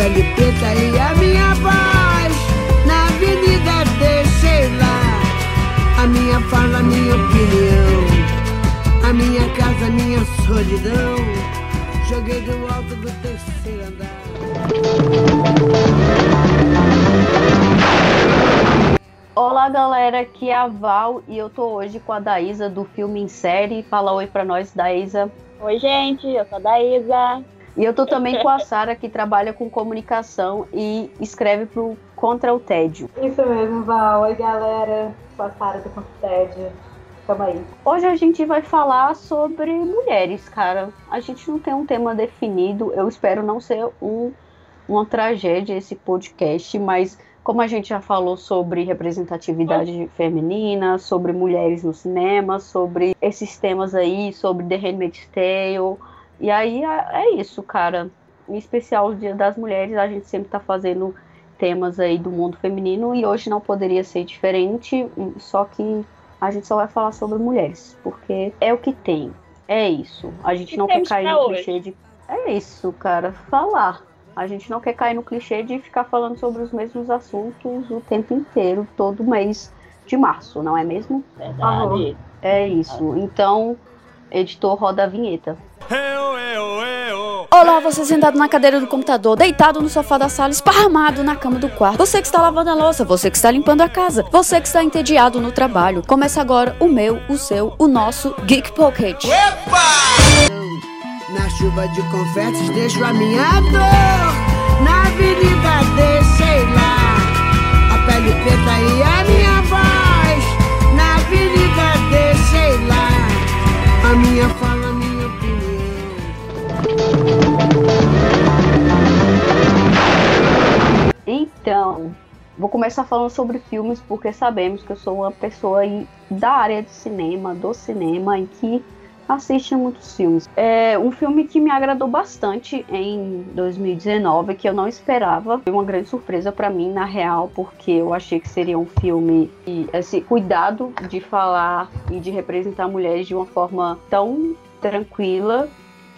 pele preta e a minha voz. Na avenida deixei lá a minha fala, a minha opinião. A minha casa, a minha solidão. Joguei do alto do terceiro andar. Olá galera, aqui é a Val e eu tô hoje com a Daísa do filme em série. Fala oi pra nós, Daísa. Oi, gente, eu sou a Daísa. E eu tô também com a Sara, que trabalha com comunicação e escreve pro Contra o Tédio. Isso mesmo, Val. Oi, galera. Sou a Sara do Contra o Tédio. Tamo aí. Hoje a gente vai falar sobre mulheres, cara. A gente não tem um tema definido. Eu espero não ser um, uma tragédia esse podcast, mas como a gente já falou sobre representatividade feminina, sobre mulheres no cinema, sobre esses temas aí, sobre The Handmaid's Tale. E aí é isso, cara. Em especial o Dia das Mulheres, a gente sempre tá fazendo temas aí do mundo feminino e hoje não poderia ser diferente, só que a gente só vai falar sobre mulheres, porque é o que tem. É isso. A gente não quer cair no clichê de. É isso, cara. Falar. A gente não quer cair no clichê de ficar falando sobre os mesmos assuntos o tempo inteiro, todo mês de março, não é mesmo? Verdade. É isso. Então, editor, roda a vinheta. Olá, você sentado na cadeira do computador, deitado no sofá da sala, esparramado na cama do quarto. Você que está lavando a louça, você que está limpando a casa, você que está entediado no trabalho. Começa agora o meu, o seu, o nosso Geek Pocket. Na chuva de confetes deixo a minha dor. Na avenida deixei lá a pele preta e a minha lá a minha fala, minha opinião. Então, vou começar falando sobre filmes porque sabemos que eu sou uma pessoa da área de cinema, do cinema, em que assiste muitos filmes. É um filme que me agradou bastante em 2019, que eu não esperava. Foi uma grande surpresa para mim, na real, porque eu achei que seria um filme e esse cuidado de falar e de representar mulheres de uma forma tão tranquila,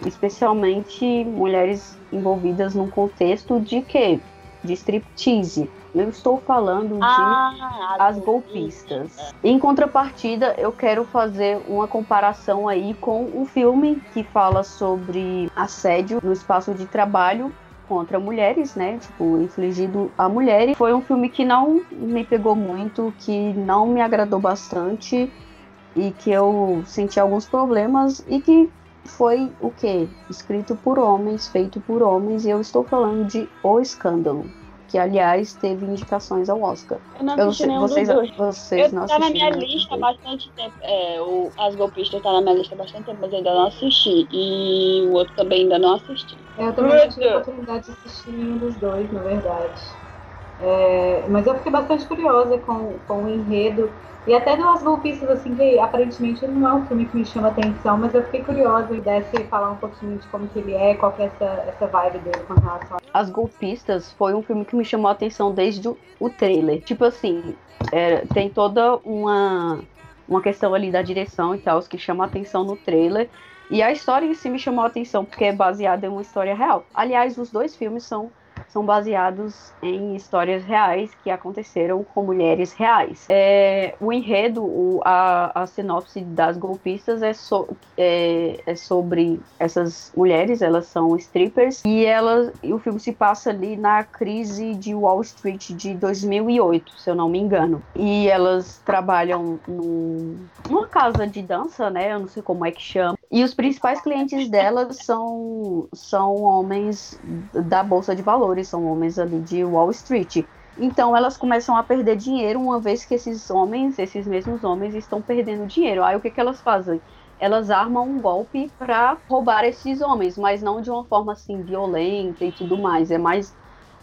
especialmente mulheres envolvidas num contexto de que de striptease. Eu estou falando de Ah, as golpistas. Em contrapartida, eu quero fazer uma comparação aí com um filme que fala sobre assédio no espaço de trabalho contra mulheres, né? Tipo, infligido a mulheres. Foi um filme que não me pegou muito, que não me agradou bastante e que eu senti alguns problemas e que foi o que? Escrito por homens, feito por homens, e eu estou falando de O Escândalo que aliás teve indicações ao Oscar. Eu não Eu assisti sei, nenhum vocês, dos dois. vocês Eu não tá na minha lista há bastante tempo. É, o, As Golpistas tá na minha lista há bastante tempo, mas eu ainda não assisti. E o outro também ainda não assisti. Eu também não tive a oportunidade de assistir nenhum dos dois, na verdade. É, mas eu fiquei bastante curiosa com, com o enredo. E até do As Golpistas, assim, que aparentemente não é um filme que me chama atenção, mas eu fiquei curiosa e desse falar um pouquinho de como que ele é, qual que é essa, essa vibe dele com relação a As Golpistas foi um filme que me chamou a atenção desde o, trailer. Tipo assim, é, tem toda uma, uma questão ali da direção e tal, que chama a atenção no trailer. E a história em si me chamou a atenção, porque é baseada em uma história real. Aliás, os dois filmes são, são baseados em histórias reais que aconteceram com mulheres reais. É, o enredo, o- a, a sinopse das golpistas é, so- é- é sobre essas mulheres, elas são strippers, e, elas, o filme se passa ali na crise de Wall Street de 2008, se eu não me engano. E elas trabalham num, numa casa de dança, né? Eu não sei como é que chama. E os principais clientes delas são, são homens da Bolsa de Valores, são homens ali de Wall Street. Então elas começam a perder dinheiro uma vez que esses homens, esses mesmos homens, estão perdendo dinheiro. Aí o que, que elas fazem? Elas armam um golpe para roubar esses homens, mas não de uma forma assim violenta e tudo mais. É mais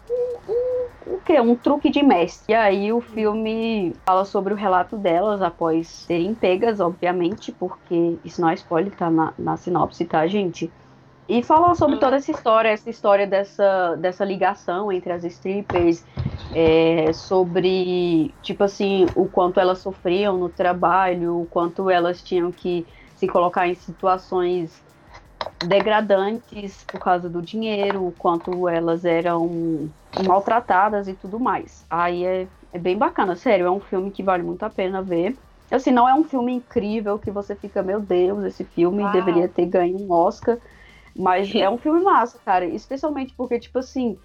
um, um- o que? Um truque de mestre. E aí o filme fala sobre o relato delas após serem pegas, obviamente, porque isso não é spoiler, tá na, na sinopse, tá, gente? E fala sobre toda essa história, essa história dessa, dessa ligação entre as strippers, é, sobre, tipo assim, o quanto elas sofriam no trabalho, o quanto elas tinham que se colocar em situações degradantes por causa do dinheiro, o quanto elas eram maltratadas e tudo mais. Aí é, é bem bacana, sério, é um filme que vale muito a pena ver. Assim, não é um filme incrível que você fica, meu Deus, esse filme Uau. deveria ter ganho um Oscar, mas é um filme massa, cara, especialmente porque, tipo assim,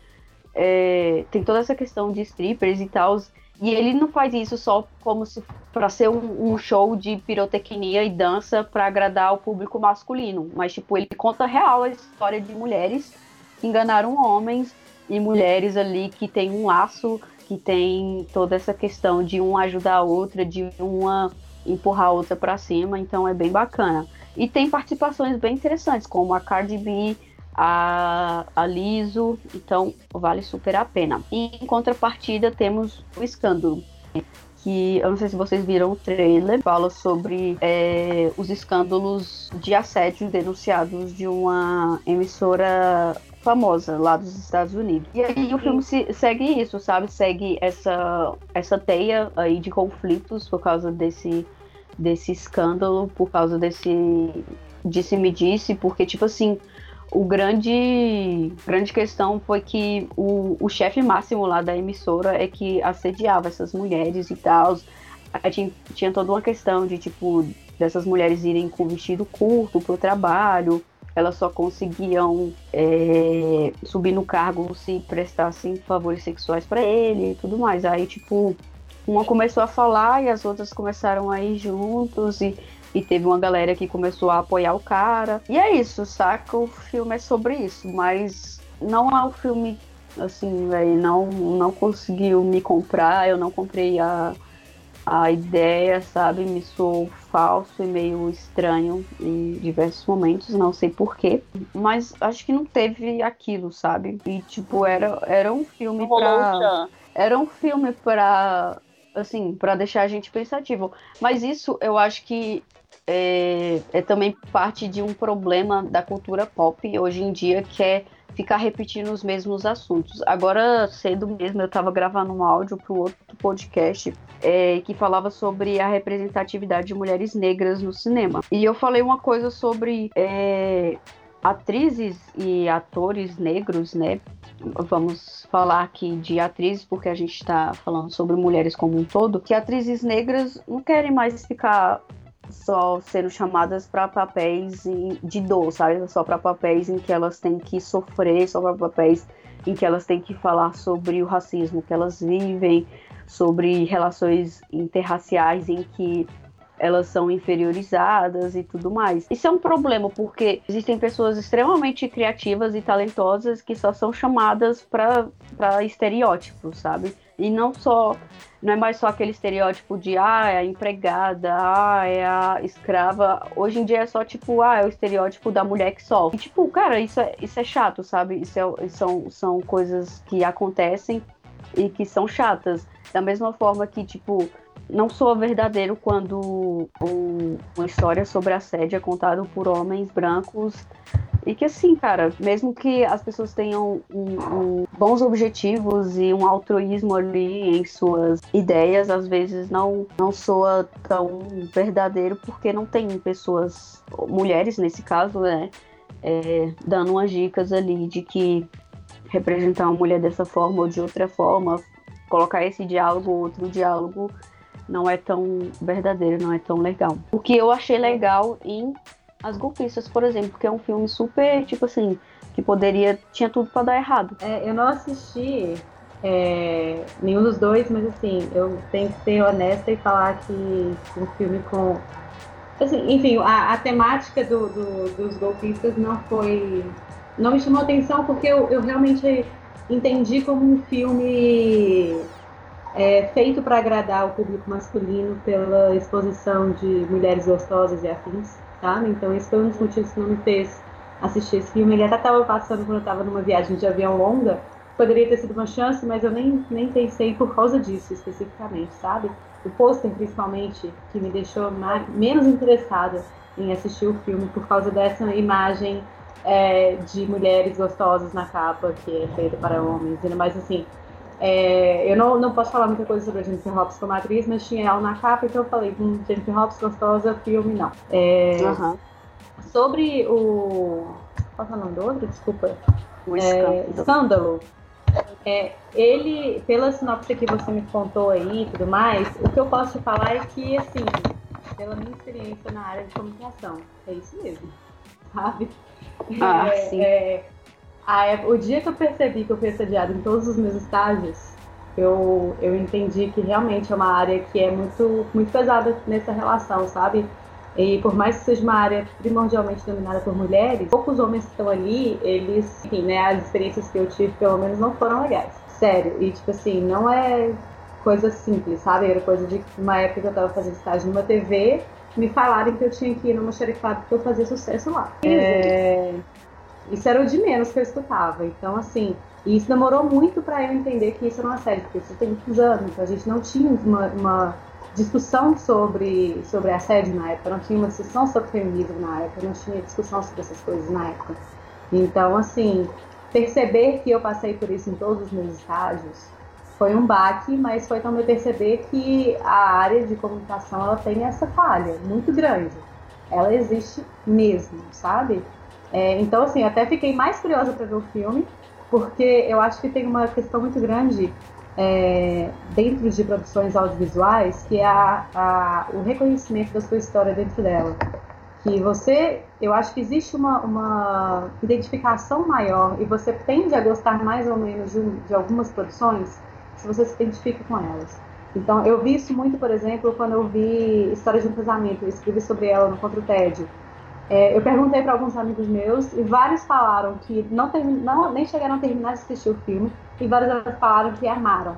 é, tem toda essa questão de strippers e tal, e ele não faz isso só como se para ser um, um, show de pirotecnia e dança para agradar o público masculino, mas tipo ele conta real a história de mulheres que enganaram homens e mulheres ali que tem um laço, que tem toda essa questão de um ajudar a outra, de uma empurrar a outra para cima, então é bem bacana. E tem participações bem interessantes, como a Cardi B, a, a Liso, então vale super a pena. E em contrapartida temos o Escândalo, que eu não sei se vocês viram o trailer, fala sobre é, os escândalos de assédio denunciados de uma emissora famosa lá dos Estados Unidos. E aí o filme se, segue isso, sabe? Segue essa, essa teia aí de conflitos por causa desse, desse escândalo, por causa desse disse-me-disse, porque, tipo assim, o grande grande questão foi que o, o chefe máximo lá da emissora é que assediava essas mulheres e tal. Tinha, tinha toda uma questão de, tipo, dessas mulheres irem com vestido curto pro trabalho, elas só conseguiam é, subir no cargo se prestassem favores sexuais para ele e tudo mais. Aí, tipo, uma começou a falar e as outras começaram a ir juntos e e teve uma galera que começou a apoiar o cara. E é isso, saca? O filme é sobre isso, mas não é um filme assim, velho, não, não conseguiu me comprar, eu não comprei a, a ideia, sabe? Me sou falso e meio estranho em diversos momentos, não sei porquê. Mas acho que não teve aquilo, sabe? E tipo, era, era um filme pra. Era um filme pra. Assim, para deixar a gente pensativo. Mas isso eu acho que é, é também parte de um problema da cultura pop hoje em dia, que é ficar repetindo os mesmos assuntos. Agora, cedo mesmo, eu estava gravando um áudio para outro podcast é, que falava sobre a representatividade de mulheres negras no cinema. E eu falei uma coisa sobre é, atrizes e atores negros, né? Vamos falar aqui de atrizes, porque a gente está falando sobre mulheres como um todo, que atrizes negras não querem mais ficar só sendo chamadas para papéis de dor, sabe? Só para papéis em que elas têm que sofrer, só para papéis em que elas têm que falar sobre o racismo que elas vivem, sobre relações interraciais em que elas são inferiorizadas e tudo mais. Isso é um problema porque existem pessoas extremamente criativas e talentosas que só são chamadas para estereótipos, sabe? E não só, não é mais só aquele estereótipo de ah, é a empregada, ah, é a escrava. Hoje em dia é só tipo, ah, é o estereótipo da mulher que sofre. E, tipo, cara, isso é, isso é chato, sabe? Isso é, são, são coisas que acontecem e que são chatas. Da mesma forma que, tipo, não soa verdadeiro quando um, uma história sobre assédio é contada por homens brancos. E que assim, cara, mesmo que as pessoas tenham um, um, bons objetivos e um altruísmo ali em suas ideias, às vezes não, não soa tão verdadeiro porque não tem pessoas, mulheres nesse caso, né, é, dando umas dicas ali de que representar uma mulher dessa forma ou de outra forma, colocar esse diálogo ou outro diálogo não é tão verdadeiro, não é tão legal. O que eu achei legal em As Golpistas, por exemplo, que é um filme super, tipo assim, que poderia, tinha tudo para dar errado. É, eu não assisti é, nenhum dos dois, mas assim, eu tenho que ser honesta e falar que um filme com. Assim, enfim, a, a temática do, do, dos golpistas não foi. Não me chamou atenção porque eu, eu realmente entendi como um filme é, feito para agradar o público masculino pela exposição de mulheres gostosas e afins, tá? Então esse foi um dos motivos que não me fez assistir esse filme. Ele até estava passando quando eu estava numa viagem de avião longa poderia ter sido uma chance, mas eu nem, nem pensei por causa disso especificamente, sabe? O pôster, principalmente, que me deixou mais, menos interessada em assistir o filme por causa dessa imagem é, de mulheres gostosas na capa, que é feita para homens. Mas, assim, é, eu não, não posso falar muita coisa sobre a Jennifer Hopps como atriz, mas tinha ela na capa, então eu falei, hum, Jennifer Hopps gostosa, filme não. É, Aham. Sobre o. Qual é o nome do outro? Desculpa. Um É, escândalo. escândalo. É, ele, pela sinopse que você me contou aí e tudo mais, o que eu posso te falar é que, assim, pela minha experiência na área de comunicação, é isso mesmo, sabe? Ah, É, sim. é, o dia que eu percebi que eu fui assediada em todos os meus estágios, eu, eu entendi que realmente é uma área que é muito, muito pesada nessa relação, sabe? E por mais que seja uma área primordialmente dominada por mulheres, poucos homens que estão ali, eles, enfim, né, as experiências que eu tive, pelo menos, não foram legais. Sério. E, tipo assim, não é coisa simples, sabe? Era coisa de uma época que eu tava fazendo estágio numa TV, me falarem que eu tinha que ir numa xerifada porque eu fazia sucesso lá. É, Isso era o de menos que eu escutava. Então, assim, e isso demorou muito pra eu entender que isso era uma série, porque isso tem muitos anos. A gente não tinha uma, uma discussão sobre, sobre assédio na época, não tinha uma discussão sobre feminismo na época, não tinha discussão sobre essas coisas na época. Então, assim, perceber que eu passei por isso em todos os meus estágios foi um baque, mas foi também perceber que a área de comunicação ela tem essa falha muito grande. Ela existe mesmo, sabe? É, então, assim, até fiquei mais curiosa para ver o filme, porque eu acho que tem uma questão muito grande é, dentro de produções audiovisuais, que é a, a, o reconhecimento da sua história dentro dela. Que você, eu acho que existe uma, uma identificação maior e você tende a gostar mais ou menos de, de algumas produções se você se identifica com elas. Então, eu vi isso muito, por exemplo, quando eu vi História de um Casamento, eu escrevi sobre ela no Contra o Tédio. É, eu perguntei para alguns amigos meus e vários falaram que não, não nem chegaram a terminar de assistir o filme e vários falaram que amaram.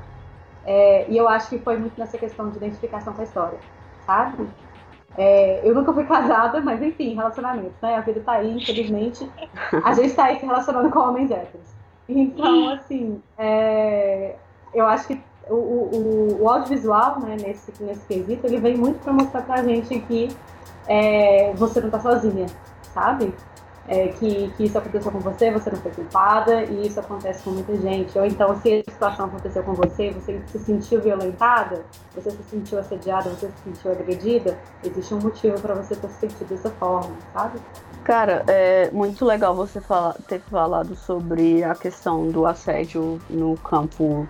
É, e eu acho que foi muito nessa questão de identificação com a história, sabe? É, eu nunca fui casada, mas enfim, relacionamentos, né? A vida tá aí, infelizmente. A gente tá aí se relacionando com homens héteros. Então, assim, é, eu acho que o, o, o audiovisual, né, nesse, nesse quesito, ele vem muito para mostrar pra gente que é, você não tá sozinha, sabe? É, que, que isso aconteceu com você, você não foi culpada, e isso acontece com muita gente. Ou então, se a situação aconteceu com você, você se sentiu violentada, você se sentiu assediada, você se sentiu agredida, existe um motivo para você ter se sentido dessa forma, sabe? Cara, é muito legal você falar, ter falado sobre a questão do assédio no campo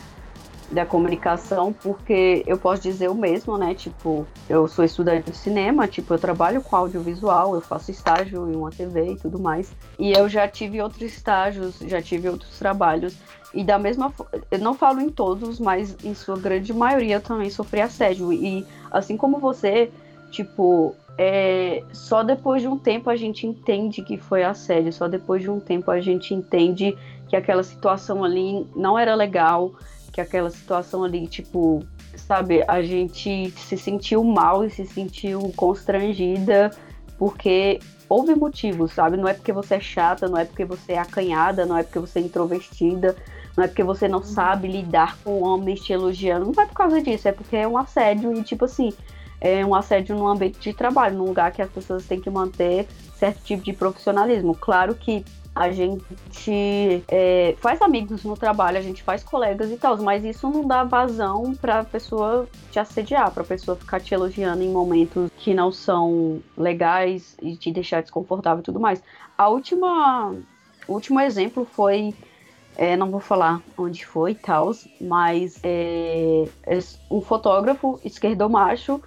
da comunicação, porque eu posso dizer o mesmo, né? Tipo, eu sou estudante de cinema, tipo, eu trabalho com audiovisual, eu faço estágio em uma TV e tudo mais. E eu já tive outros estágios, já tive outros trabalhos. E da mesma eu não falo em todos, mas em sua grande maioria eu também sofri assédio. E assim como você, tipo, é, só depois de um tempo a gente entende que foi assédio, só depois de um tempo a gente entende que aquela situação ali não era legal, que aquela situação ali, tipo, sabe, a gente se sentiu mal e se sentiu constrangida porque houve motivos, sabe? Não é porque você é chata, não é porque você é acanhada, não é porque você é introvertida, não é porque você não sabe lidar com homens te elogiando, não é por causa disso, é porque é um assédio e, tipo assim, é um assédio num ambiente de trabalho, num lugar que as pessoas têm que manter certo tipo de profissionalismo. Claro que a gente é, faz amigos no trabalho, a gente faz colegas e tal, mas isso não dá vazão pra pessoa te assediar, pra pessoa ficar te elogiando em momentos que não são legais e te deixar desconfortável e tudo mais. A última, o último exemplo foi é, não vou falar onde foi e tal, mas é, é um fotógrafo esquerdomacho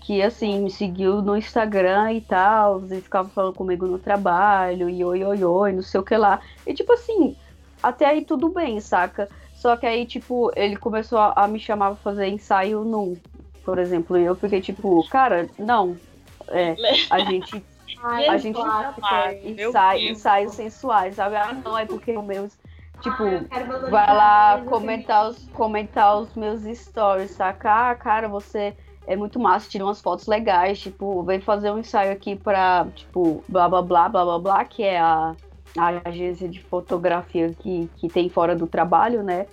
que assim me seguiu no Instagram e tal, e ficava falando comigo no trabalho, e oi, oi, oi, não sei o que lá. E tipo assim, até aí tudo bem, saca? Só que aí, tipo, ele começou a, a me chamar pra fazer ensaio nu, por exemplo, e eu fiquei tipo, cara, não, é, a gente Ai, a gente clássico. Meu ensaio, ensaios sensuais, sabe? Ah, não, é porque o meu, tipo, Ai, vai lá o comentar os, comentar os meus stories, saca? Ah, cara, você é muito massa, tira umas fotos legais, tipo, vem fazer um ensaio aqui pra, tipo, blá blá blá blá blá blá, que é a a agência de fotografia que, que tem fora do trabalho, né?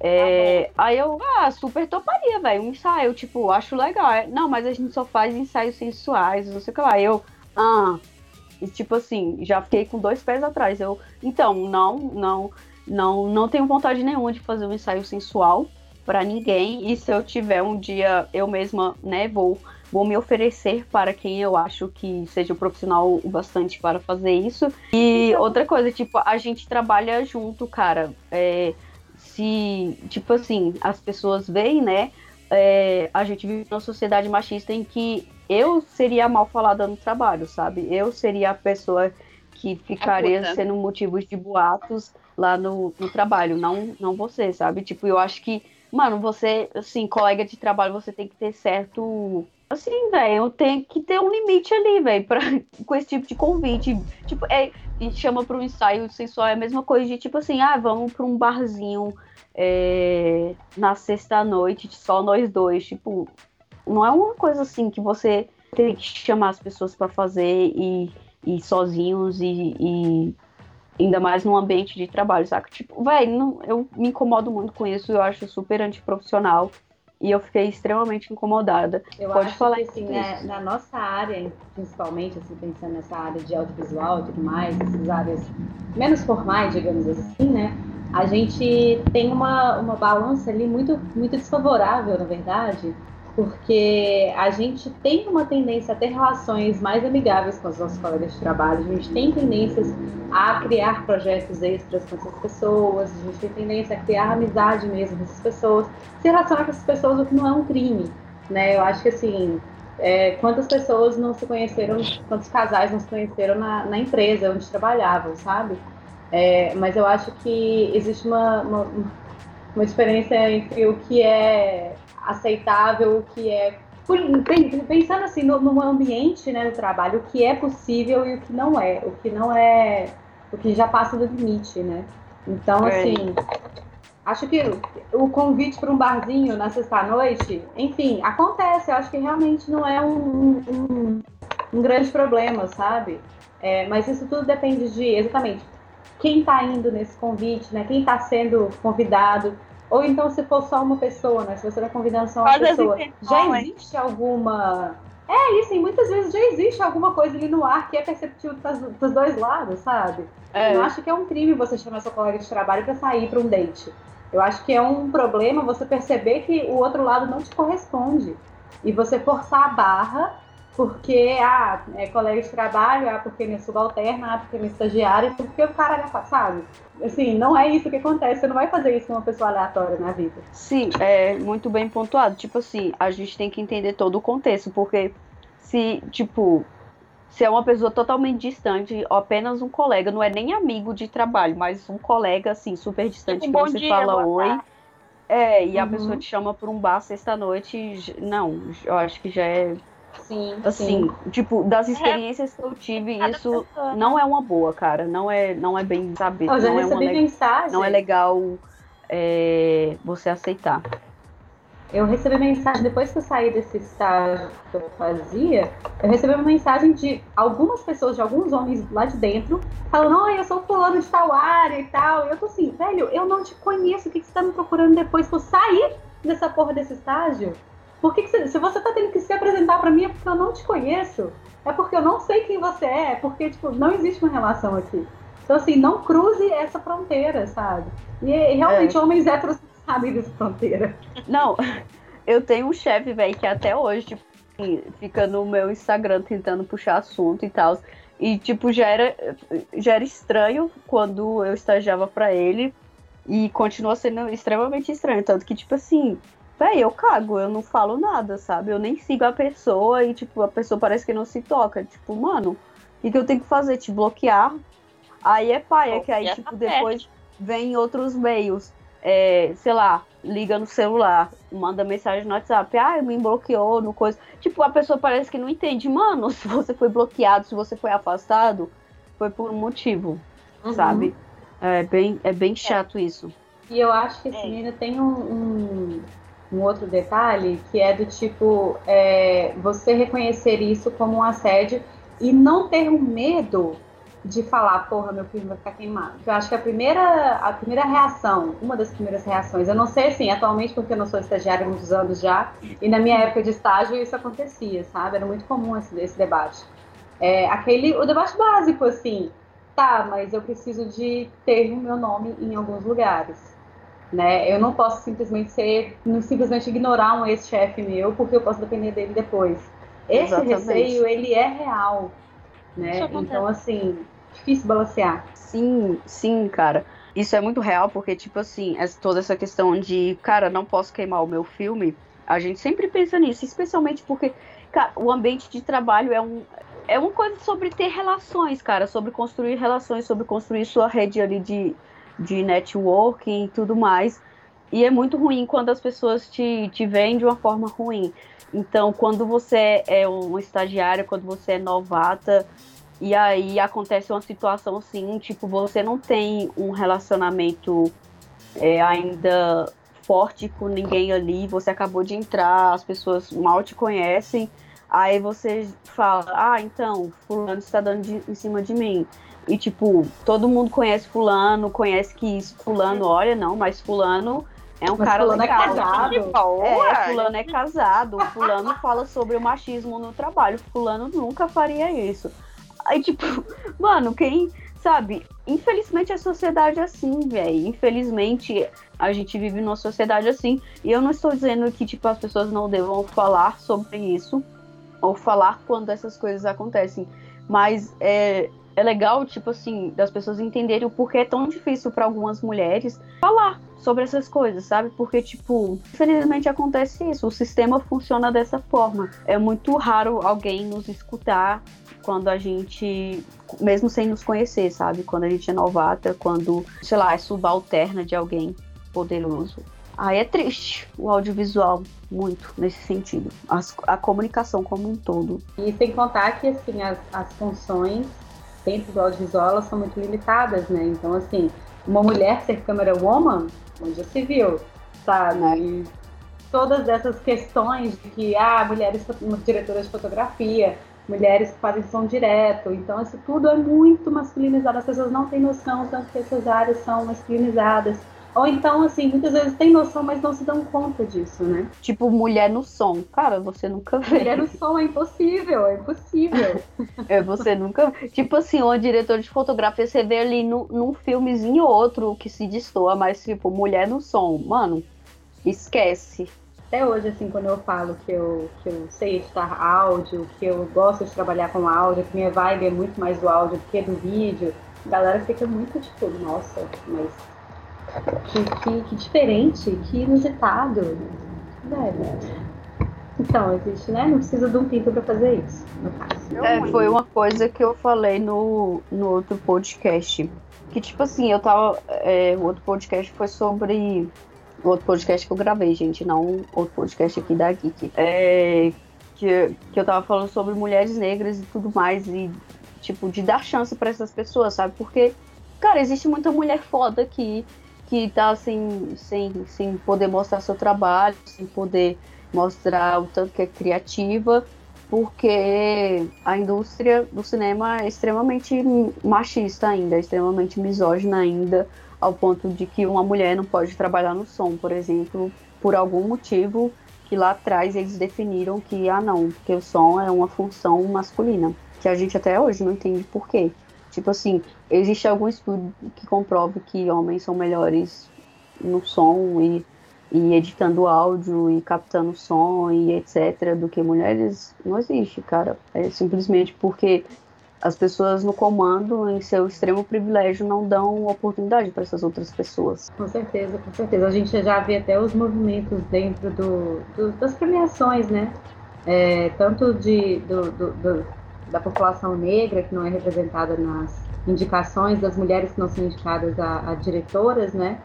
É, ah, aí eu, ah, super toparia, velho, um ensaio, tipo, acho legal. É, não, mas a gente só faz ensaios sensuais, não sei o que lá. Eu, ah, e, tipo assim, já fiquei com dois pés atrás. Eu, então, não, não, não, não tenho vontade nenhuma de fazer um ensaio sensual para ninguém. E se eu tiver um dia, eu mesma, né, vou, vou me oferecer para quem eu acho que seja um profissional o bastante para fazer isso. E então... outra coisa, tipo, a gente trabalha junto, cara. É, se, tipo assim, as pessoas veem, né? É, a gente vive numa sociedade machista em que eu seria mal falada no trabalho, sabe? Eu seria a pessoa que ficaria sendo motivos de boatos lá no, no trabalho, não, não você, sabe? Tipo, eu acho que, mano, você, assim, colega de trabalho, você tem que ter certo. Assim, velho, tem que ter um limite ali, velho, com esse tipo de convite. Tipo, é, e chama para um ensaio sensual, é a mesma coisa de tipo assim, ah, vamos para um barzinho é, na sexta-noite, só nós dois. Tipo, não é uma coisa assim que você tem que chamar as pessoas para fazer e, e sozinhos e, e, ainda mais num ambiente de trabalho, saca? Tipo, velho, eu me incomodo muito com isso, eu acho super antiprofissional e eu fiquei extremamente incomodada. Eu Pode acho falar que, assim, né, na nossa área, principalmente, assim, pensando nessa área de audiovisual e tudo mais, essas áreas menos formais, digamos assim, né? A gente tem uma, uma balança ali muito, muito desfavorável, na verdade, porque a gente tem uma tendência a ter relações mais amigáveis com os nossos colegas de trabalho, a gente tem tendências a criar projetos extras com essas pessoas, a gente tem tendência a criar amizade mesmo com essas pessoas, se relacionar com essas pessoas, o que não é um crime, né? Eu acho que assim, é, quantas pessoas não se conheceram, quantos casais não se conheceram na, na empresa onde trabalhavam, sabe? É, mas eu acho que existe uma, uma, uma diferença entre o que é aceitável, o que é pensando assim no, no, ambiente né, do trabalho, o que é possível e o que não é, o que não é, o que já passa do limite, né? Então, é. assim, acho que o convite para um barzinho na sexta-noite, enfim, acontece. Eu acho que realmente não é um, um, um grande problema, sabe? É, mas isso tudo depende de exatamente quem está indo nesse convite, né? Quem está sendo convidado. Ou então se for só uma pessoa, né? Se você está convidando só uma Quase pessoa, já existe alguma. É isso, e muitas vezes já existe alguma coisa ali no ar que é perceptível dos dois lados, sabe? É. Eu acho que é um crime você chamar seu colega de trabalho para sair para um date. Eu acho que é um problema você perceber que o outro lado não te corresponde. E você forçar a barra porque, ah, é colega de trabalho, ah, porque minha subalterna, ah, porque minha estagiária, porque o cara é passado. Assim, não é isso que acontece, você não vai fazer isso com uma pessoa aleatória na vida. Sim, é muito bem pontuado. Tipo assim, a gente tem que entender todo o contexto, porque se, tipo, se é uma pessoa totalmente distante, apenas um colega, não é nem amigo de trabalho, mas um colega, assim, super distante, tipo, que você dia, fala oi. É, e uhum. a pessoa te chama por um bar sexta-noite, não, eu acho que já é Sim. Assim, sim. tipo, das experiências que eu tive, Cada isso pessoa. Não é uma boa, cara. Não é, não é bem saber. Eu já não recebi é mensagem. Não é legal é, você aceitar. Eu recebi mensagem, depois que eu saí desse estágio que eu fazia, eu recebi uma mensagem de algumas pessoas, de alguns homens lá de dentro, falando, oh, eu sou fulano de tal área e tal. E eu tô assim, velho, eu não te conheço, o que, que você tá me procurando depois que eu sair dessa porra desse estágio? Por que, que você, se você tá tendo que se apresentar para mim é porque eu não te conheço, é porque eu não sei quem você é, é porque tipo, não existe uma relação aqui. Então, assim, não cruze essa fronteira, sabe? E, e realmente, é. homens héteros sabem dessa fronteira. Não, eu tenho um chefe, velho, que até hoje, tipo, fica no meu Instagram tentando puxar assunto e tal. E, tipo, já era, já era estranho quando eu estagiava para ele. E continua sendo extremamente estranho. Tanto que, tipo assim, Véi, eu cago, eu não falo nada, sabe? Eu nem sigo a pessoa e, tipo, a pessoa parece que não se toca. Tipo, mano, o que, que eu tenho que fazer? Te bloquear? Aí é paia, que aí, tipo, depois vem outros meios. É, sei lá, liga no celular, manda mensagem no WhatsApp, ah, me bloqueou, no coisa. Tipo, a pessoa parece que não entende. Mano, se você foi bloqueado, se você foi afastado, foi por um motivo, uhum. sabe? É bem, é bem chato é. isso. E eu acho que esse é. menino tem um, um um outro detalhe que é do tipo é, você reconhecer isso como um assédio e não ter um medo de falar, porra, meu filme vai ficar queimado. Eu acho que a primeira, a primeira reação, uma das primeiras reações, eu não sei assim, atualmente porque eu não sou estagiária há muitos anos já, e na minha época de estágio isso acontecia, sabe? Era muito comum esse, esse debate. É, aquele, o debate básico, assim, tá, mas eu preciso de ter o meu nome em alguns lugares. Né? Eu não posso simplesmente ser, simplesmente ignorar um ex-chefe meu, porque eu posso depender dele depois. Esse Exatamente. receio, ele é real, né? Então, assim, difícil balancear. Sim, sim, cara. Isso é muito real, porque, tipo assim, toda essa questão de, cara, não posso queimar o meu filme, a gente sempre pensa nisso, especialmente porque, cara, o ambiente de trabalho é um. É uma coisa sobre ter relações, cara, sobre construir relações, sobre construir sua rede ali de, de networking e tudo mais. E é muito ruim quando as pessoas te, te veem de uma forma ruim. Então, quando você é um estagiário, quando você é novata, e aí acontece uma situação assim, tipo, você não tem um relacionamento é, ainda forte com ninguém ali, você acabou de entrar, as pessoas mal te conhecem, aí você fala, ah, então, fulano está dando de, em cima de mim. E tipo, todo mundo conhece fulano, conhece que isso, fulano, olha, não, mas fulano é um mas cara fulano é legal. É, casado. é, fulano é casado, fulano fala sobre o machismo no trabalho, fulano nunca faria isso. Aí, tipo, mano, quem, sabe? Infelizmente a sociedade é assim, velho. Infelizmente a gente vive numa sociedade assim. E eu não estou dizendo que, tipo, as pessoas não devam falar sobre isso ou falar quando essas coisas acontecem. Mas é, é legal, tipo assim, das pessoas entenderem o porquê é tão difícil para algumas mulheres falar sobre essas coisas, sabe? Porque, tipo, infelizmente acontece isso. O sistema funciona dessa forma. É muito raro alguém nos escutar quando a gente, mesmo sem nos conhecer, sabe? Quando a gente é novata, quando, sei lá, é subalterna de alguém poderoso. Aí é triste o audiovisual, muito nesse sentido. As, a comunicação como um todo. E sem contar que, assim, as, as funções dentro do audiovisual são muito limitadas, né? Então, assim, uma mulher ser câmera woman, onde já se viu, sabe? E todas essas questões de que, ah, mulheres diretoras de fotografia, mulheres que fazem som direto. Então, isso tudo é muito masculinizado. As pessoas não têm noção tanto que essas áreas são masculinizadas. Ou então, assim, muitas vezes tem noção, mas não se dão conta disso, né? Tipo, mulher no som. Cara, você nunca vê. Mulher no som é impossível, é impossível. é, você nunca. Tipo assim, uma diretora de fotografia, você vê ali no, num filmezinho ou outro que se destoa, mas, tipo, mulher no som. Mano, esquece até hoje, assim, quando eu falo que eu, que eu sei editar áudio, que eu gosto de trabalhar com áudio, que minha vibe é muito mais do áudio do que do vídeo, a galera fica muito tipo, nossa, mas que, que, que diferente, que inusitado. Velho. Então, existe, né? Não precisa de um pinto para fazer isso. É, foi uma coisa que eu falei no, no outro podcast. Que, tipo assim, eu tava. É, o outro podcast foi sobre outro podcast que eu gravei, gente, não outro podcast aqui da Geek. É, que, que eu tava falando sobre mulheres negras e tudo mais, e, tipo, de dar chance para essas pessoas, sabe? Porque, cara, existe muita mulher foda aqui que tá sem, sem, sem poder mostrar seu trabalho, sem poder mostrar o tanto que é criativa, porque a indústria do cinema é extremamente machista ainda, é extremamente misógina ainda ao ponto de que uma mulher não pode trabalhar no som, por exemplo, por algum motivo que lá atrás eles definiram que, ah não, porque o som é uma função masculina, que a gente até hoje não entende por quê. Tipo assim, existe algum estudo que comprove que homens são melhores no som e, e editando áudio e captando som e etc. do que mulheres? Não existe, cara. É simplesmente porque as pessoas no comando, em seu extremo privilégio, não dão oportunidade para essas outras pessoas. Com certeza, com certeza. A gente já vê até os movimentos dentro do, do das premiações, né? É, tanto de, do, do, da população negra, que não é representada nas indicações, das mulheres que não são indicadas a, a diretoras, né?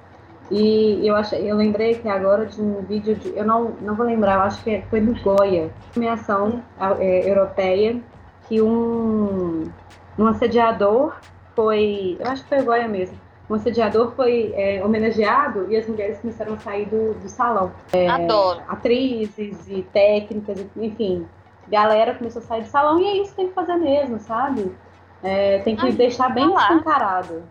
E eu, acho, eu lembrei que agora de um vídeo, de, eu não, não vou lembrar, eu acho que foi no Goya, premiação é, europeia, que um, um assediador foi, eu acho que foi Goya mesmo, um assediador foi é, homenageado e as mulheres começaram a sair do, do salão. É, Adoro. Atrizes e técnicas, enfim, galera começou a sair do salão e é isso que tem que fazer mesmo, sabe? É, tem que Ai, deixar bem falar. escancarado.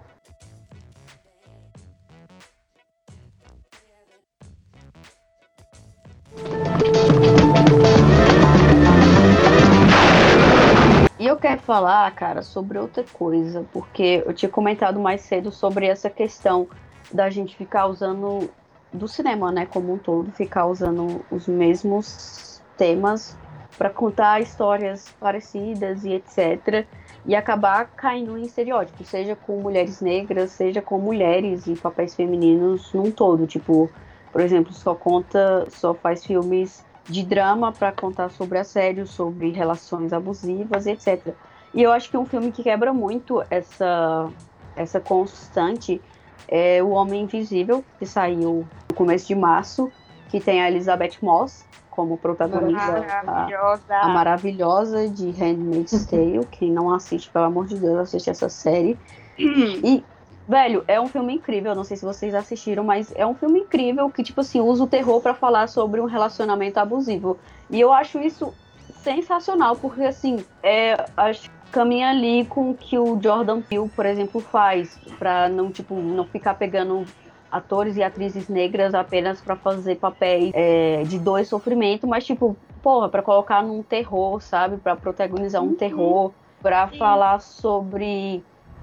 E eu quero falar, cara, sobre outra coisa, porque eu tinha comentado mais cedo sobre essa questão da gente ficar usando do cinema, né, como um todo, ficar usando os mesmos temas para contar histórias parecidas e etc. E acabar caindo em estereótipos, seja com mulheres negras, seja com mulheres e papéis femininos num todo. Tipo, por exemplo, só conta, só faz filmes de drama para contar sobre assédio, sobre relações abusivas, etc. E eu acho que um filme que quebra muito essa, essa constante é O Homem Invisível, que saiu no começo de março, que tem a Elizabeth Moss como protagonista, a, Maravilhosa. a maravilhosa de Handmaid's Tale. Quem não assiste, pelo amor de Deus, assiste essa série. E, velho, é um filme incrível. Não sei se vocês assistiram, mas é um filme incrível que, tipo assim, usa o terror pra falar sobre um relacionamento abusivo. E eu acho isso sensacional, porque, assim, é, acho caminha ali com o que o Jordan Peele, por exemplo, faz, pra não, tipo, não ficar pegando atores e atrizes negras apenas pra fazer papéis é, de dor e sofrimento, mas, tipo, porra, pra colocar num terror, sabe? Pra protagonizar um terror, pra Sim. falar sobre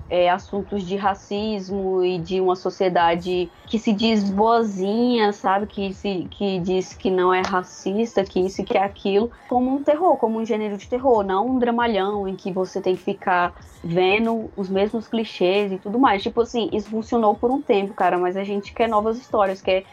é, assuntos de racismo e de uma sociedade que se diz boazinha, sabe? Que, se, que diz que não é racista, que isso que é aquilo, como um terror, como um gênero de terror, não um dramalhão em que você tem que ficar vendo os mesmos clichês e tudo mais. Tipo assim, isso funcionou por um tempo, cara, mas a gente quer novas histórias, quer.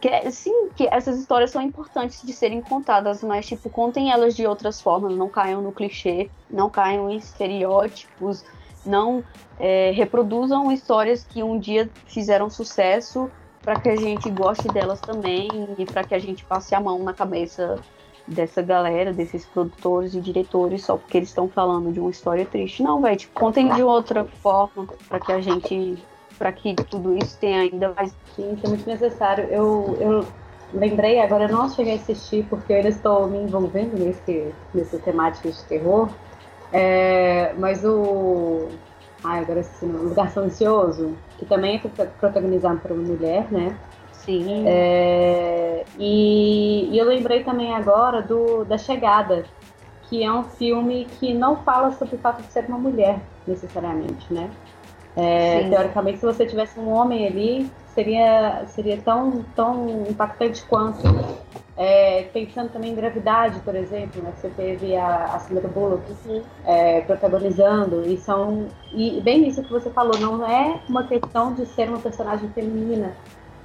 quer sim, que essas histórias são importantes de serem contadas, mas, tipo, contem elas de outras formas, não caiam no clichê, não caiam em estereótipos, não é, reproduzam histórias que um dia fizeram sucesso para que a gente goste delas também e para que a gente passe a mão na cabeça dessa galera, desses produtores e diretores só porque eles estão falando de uma história triste. Não, velho, tipo, contem de outra forma para que a gente, para que tudo isso tenha ainda mais. Sim, isso é muito necessário. Eu, eu lembrei, agora eu não cheguei a assistir porque eu ainda estou me envolvendo nesse, nesse temática de terror. É, mas o. Ai, agora esqueci o. Lugar Silencioso, que também é prota- protagonizado por uma mulher, né? Sim, É, e, e eu lembrei também agora do da Chegada, que é um filme que não fala sobre o fato de ser uma mulher, necessariamente, né? É, teoricamente, se você tivesse um homem ali, seria, seria tão, tão impactante quanto. É, pensando também em gravidade, por exemplo, né? Você teve a, a Sandra Bullock é, protagonizando, e são. E bem isso que você falou, não é uma questão de ser uma personagem feminina,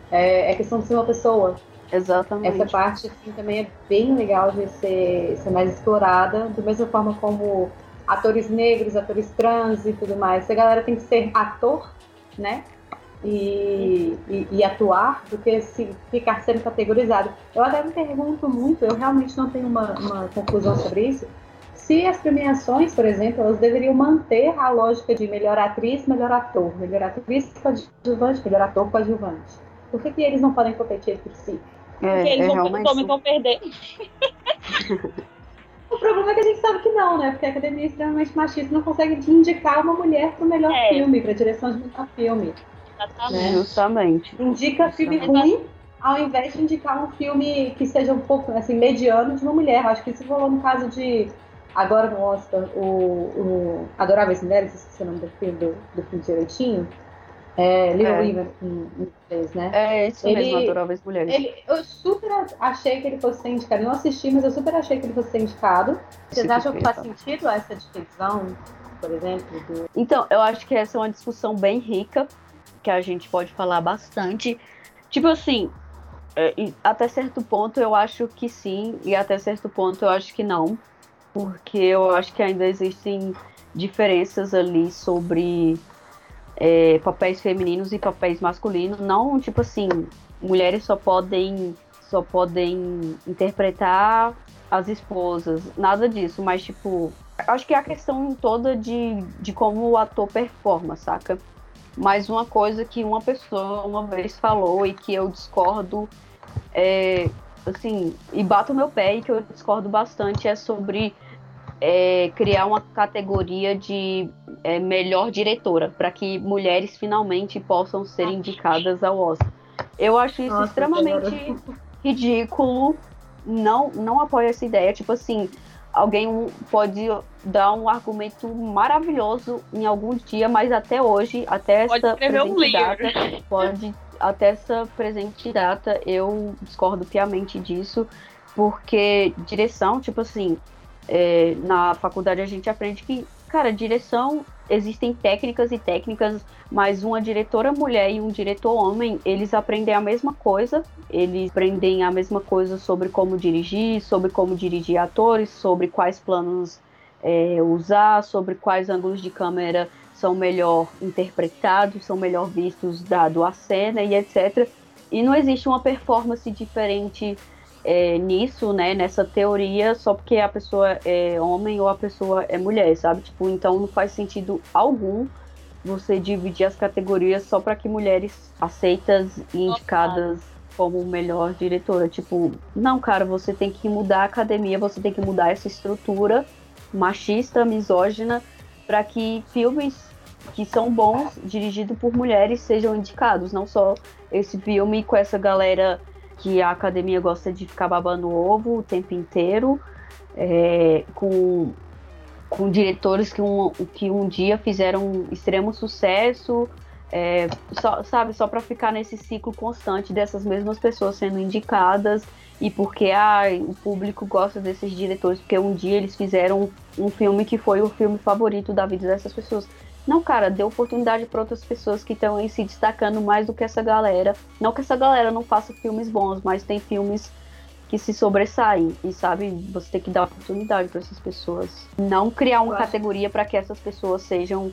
é, é questão de ser uma pessoa. exatamente. Essa parte assim, também é bem legal de ser, ser mais explorada, da mesma forma como atores negros, atores trans e tudo mais. A galera tem que ser ator, né? E, e, e atuar do que se ficar sendo categorizado. Eu até me pergunto muito, eu realmente não tenho uma, uma conclusão sobre isso, se as premiações, por exemplo, elas deveriam manter a lógica de melhor atriz, melhor ator, melhor atriz coadjuvante, melhor ator coadjuvante. Por que, que eles não podem competir entre si? É, Porque eles é vão, realmente. vão perder. O problema é que a gente sabe que não, né? Porque a academia é extremamente machista não consegue indicar uma mulher para o melhor É. filme, para direção de melhor filme. Exatamente. Justamente. Indica filme ruim ao invés de indicar um filme que seja um pouco assim, mediano de uma mulher. Acho que isso rolou no caso de. Agora no Oscar, o, o Adoráveis Mulheres, esqueci o nome do filme, do, do filme direitinho. É, Little É. Women em em inglês, né? É isso Ele- mesmo, adoráveis mulheres. Ele, eu super achei que ele fosse ser indicado. Eu não assisti, mas eu super achei que ele fosse ser indicado. Vocês acham que faz sentido essa divisão, por exemplo? Do... Então, eu acho que essa é uma discussão bem rica, que a gente pode falar bastante. Tipo assim, é, até certo ponto eu acho que sim, e até certo ponto eu acho que não. Porque eu acho que ainda existem diferenças ali sobre é, papéis femininos e papéis masculinos. Não, tipo assim, mulheres só podem só podem interpretar as esposas, nada disso, mas tipo, acho que é a questão toda de, de como o ator performa, saca? Mas uma coisa que uma pessoa uma vez falou e que eu discordo, é, assim, e bato meu pé e que eu discordo bastante é sobre é, criar uma categoria de é, melhor diretora, para que mulheres finalmente possam ser indicadas ao Oscar. Eu acho isso Nossa, extremamente ridículo. Não, não apoio essa ideia. Tipo assim, alguém pode dar um argumento maravilhoso em algum dia, mas até hoje, até pode essa presente um data, pode até essa presente data eu discordo piamente disso, porque direção, tipo assim, é, na faculdade a gente aprende que, cara, direção existem técnicas e técnicas, mas uma diretora mulher e um diretor homem, eles aprendem a mesma coisa, eles aprendem a mesma coisa sobre como dirigir, sobre como dirigir atores, sobre quais planos é, usar, sobre quais ângulos de câmera são melhor interpretados, são melhor vistos dado a cena e etc. E não existe uma performance diferente é, nisso, né, nessa teoria, só porque a pessoa é homem ou a pessoa é mulher, sabe? Tipo, então não faz sentido algum você dividir as categorias só para que mulheres aceitas e indicadas como melhor diretora. Tipo, não, cara, você tem que mudar a academia, você tem que mudar essa estrutura machista, misógina, para que filmes que são bons, dirigidos por mulheres, sejam indicados. Não só esse filme com essa galera que a academia gosta de ficar babando ovo o tempo inteiro, é, com, com diretores que um, que um dia fizeram extremo sucesso, é, só, sabe, só para ficar nesse ciclo constante dessas mesmas pessoas sendo indicadas e porque ah, o público gosta desses diretores, porque um dia eles fizeram um filme que foi o filme favorito da vida dessas pessoas. Não, cara, dê oportunidade para outras pessoas que estão aí se destacando mais do que essa galera. Não que essa galera não faça filmes bons, mas tem filmes que se sobressaem. E sabe, você tem que dar oportunidade para essas pessoas. Não criar uma categoria para que essas pessoas sejam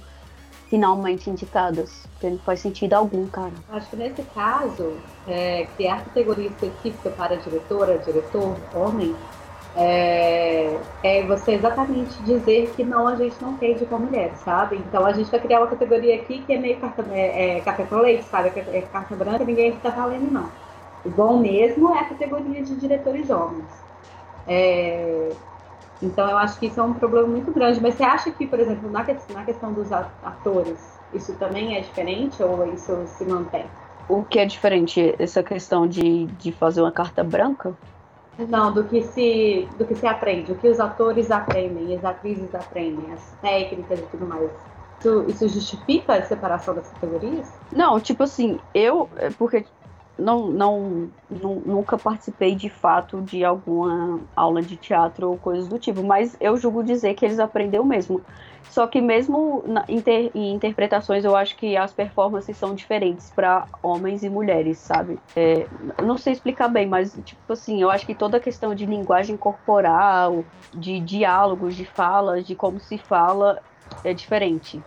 finalmente indicadas. Porque não faz sentido algum, cara. Acho que nesse caso, é, criar categoria específica para diretora, diretor, homem, é, é, você exatamente dizer que não, a gente não quer indicar mulheres, sabe? Então a gente vai criar uma categoria aqui que é meio carta, é, é café com leite, sabe? É, é carta branca, ninguém está valendo, não. O bom mesmo é a categoria de diretores homens. É, então eu acho que isso é um problema muito grande. Mas você acha que, por exemplo, na, na questão dos atores, isso também é diferente ou isso se mantém? O que é diferente? Essa questão de, de fazer uma carta branca? Não, do que se do que se aprende, o que os atores aprendem, as atrizes aprendem, as técnicas e tudo mais. Isso, isso justifica a separação das categorias? Não, tipo assim, eu é porque não, não, não, nunca participei de fato de alguma aula de teatro ou coisas do tipo, mas eu julgo dizer que eles aprenderam mesmo. Só que mesmo na, inter, em interpretações, eu acho que as performances são diferentes para homens e mulheres, sabe? É, não sei explicar bem, mas tipo assim, eu acho que toda a questão de linguagem corporal, de diálogos, de falas, de como se fala, é diferente.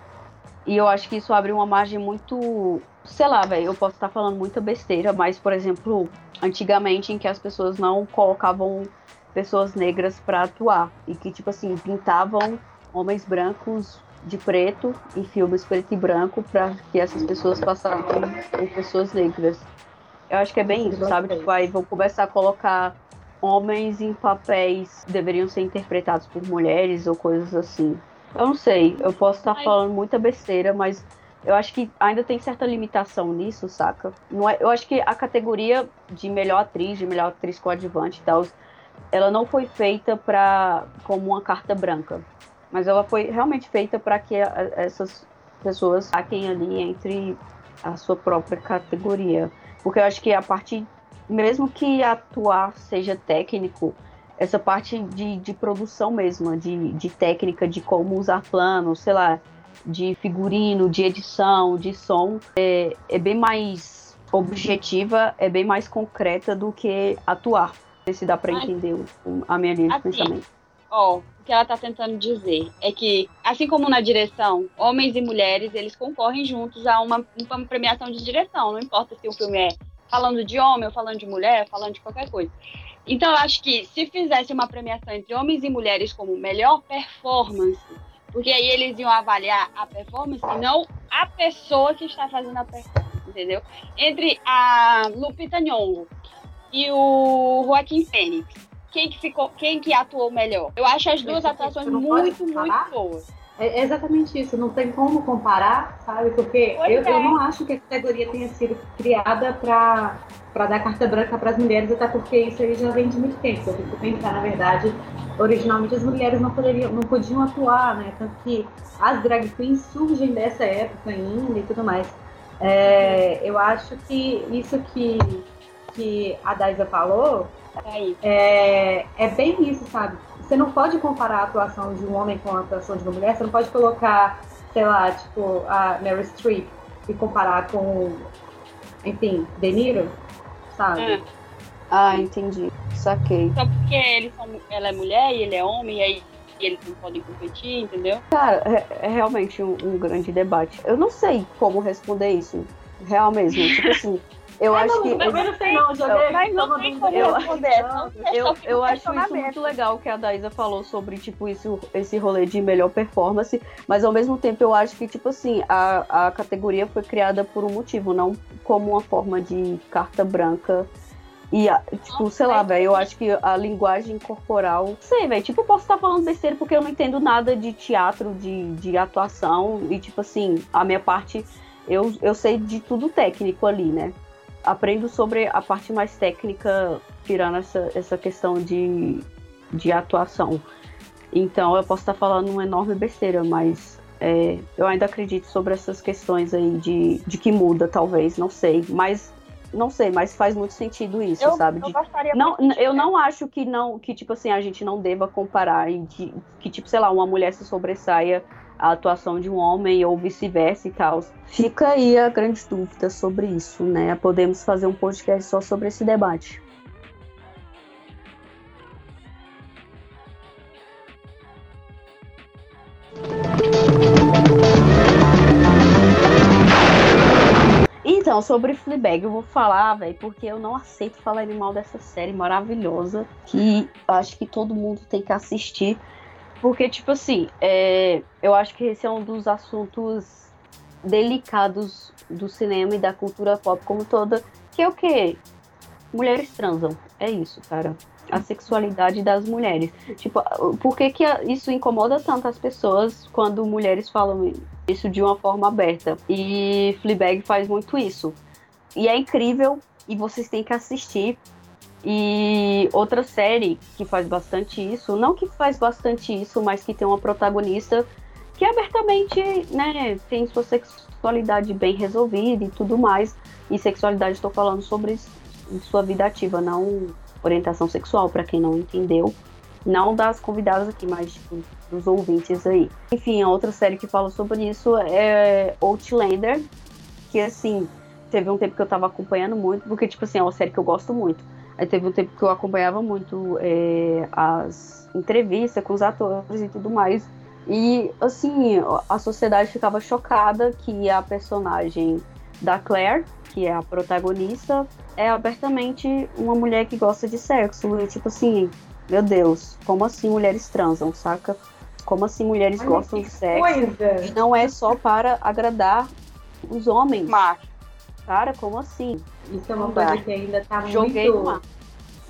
E eu acho que isso abre uma margem muito. Sei lá, velho, eu posso estar falando muita besteira, mas, por exemplo, antigamente em que as pessoas não colocavam pessoas negras para atuar e que, tipo assim, pintavam homens brancos de preto em filmes preto e branco para que essas pessoas passassem por pessoas negras. Eu acho que é bem isso, sabe? Tipo, aí vão começar a colocar homens em papéis que deveriam ser interpretados por mulheres ou coisas assim. Eu não sei, eu posso estar falando muita besteira, mas eu acho que ainda tem certa limitação nisso, saca? Não é, eu acho que a categoria de melhor atriz, de melhor atriz coadjuvante e tal, ela não foi feita para como uma carta branca mas ela foi realmente feita para que a, essas pessoas saquem ali entre a sua própria categoria. Porque eu acho que a parte, mesmo que atuar seja técnico, essa parte de, de produção mesmo, de, de técnica, de como usar planos, sei lá, de figurino, de edição, de som, é, é bem mais objetiva, é bem mais concreta do que atuar. Não sei se dá para entender a minha linha de assim, pensamento. Ó, o que ela está tentando dizer é que, assim como na direção, homens e mulheres, eles concorrem juntos a uma, uma premiação de direção. Não importa se o filme é falando de homem ou falando de mulher, falando de qualquer coisa. Então, eu acho que se fizesse uma premiação entre homens e mulheres como melhor performance, porque aí eles iam avaliar a performance não a pessoa que está fazendo a performance, entendeu? Entre a Lupita Nyong'o e o Joaquim Fênix quem que ficou, quem que atuou melhor. Eu acho as duas atuações muito, muito boas. É exatamente isso, não tem como comparar, sabe? Porque eu, é. eu, não acho que a categoria tenha sido criada para para dar carta branca para as mulheres, até porque isso aí já vem de muito tempo. Eu fico pensar, na verdade, originalmente as mulheres não poderiam, não podiam atuar, né? Tanto que as drag queens surgem dessa época ainda e tudo mais. É, eu acho que isso que, que a Daisa falou é, é, é bem isso, sabe? Você não pode comparar a atuação de um homem com a atuação de uma mulher, você não pode colocar, sei lá, tipo, a Mary Streep e comparar com, enfim, De Niro, sabe? É. Ah, entendi. Saquei. Só porque são, ela é mulher e ele é homem, e aí eles não podem competir, entendeu? Cara, é, é realmente um, um, grande debate. Eu não sei como responder isso. Real mesmo. Tipo assim. Eu acho não, que. Eu não sei, não, joguei. Mas não tem como eu, responder. Eu, eu acho isso muito legal que a Daísa falou sobre, tipo, isso, esse rolê de melhor performance. Mas ao mesmo tempo eu acho que, tipo assim, a, a categoria foi criada por um motivo, não como uma forma de carta branca e, tipo, sei lá, velho, eu acho que a linguagem corporal. Sei, velho, tipo, eu posso estar falando besteira porque eu não entendo nada de teatro, de, de atuação. E, tipo, assim, a minha parte. Eu, eu sei de tudo técnico ali, né? Aprendo sobre a parte mais técnica, tirando essa, essa questão de, de atuação. Então, eu posso estar falando uma enorme besteira, mas é, eu ainda acredito sobre essas questões aí de, de que muda, talvez, não sei. Mas não sei, mas faz muito sentido isso, eu, sabe? De, eu não, eu não acho que não, que tipo assim a gente não deva comparar e de, que tipo sei lá uma mulher se sobressaia a atuação de um homem ou vice-versa e tal. Fica aí a grande dúvida sobre isso, né? Podemos fazer um podcast só sobre esse debate. Então, sobre Fleabag, eu vou falar, velho, porque eu não aceito falar mal dessa série maravilhosa que acho que todo mundo tem que assistir. Porque, tipo assim, é, eu acho que esse é um dos assuntos delicados do cinema e da cultura pop como toda, que é o quê? Mulheres transam. É isso, cara. A sexualidade das mulheres. Tipo, por que, que isso incomoda tanto as pessoas quando mulheres falam isso de uma forma aberta. E Fleabag faz muito isso. E é incrível e vocês têm que assistir. E outra série que faz bastante isso, não que faz bastante isso, mas que tem uma protagonista que abertamente, né, tem sua sexualidade bem resolvida e tudo mais. E sexualidade estou falando sobre sua vida ativa, não orientação sexual, para quem não entendeu. Não das convidadas aqui, mas tipo, dos ouvintes aí. Enfim, a outra série que fala sobre isso é Outlander, que assim, teve um tempo que eu tava acompanhando muito, porque, tipo assim, é uma série que eu gosto muito. Aí teve um tempo que eu acompanhava muito é, as entrevistas com os atores e tudo mais. E, assim, a sociedade ficava chocada que a personagem da Claire, que é a protagonista, é abertamente uma mulher que gosta de sexo. E, tipo assim, meu Deus, como assim mulheres transam, saca? Como assim mulheres Olha gostam de sexo? Coisa. E não é só para agradar os homens. Macho. Cara, como assim? Isso é uma coisa que ainda tá Joguei muito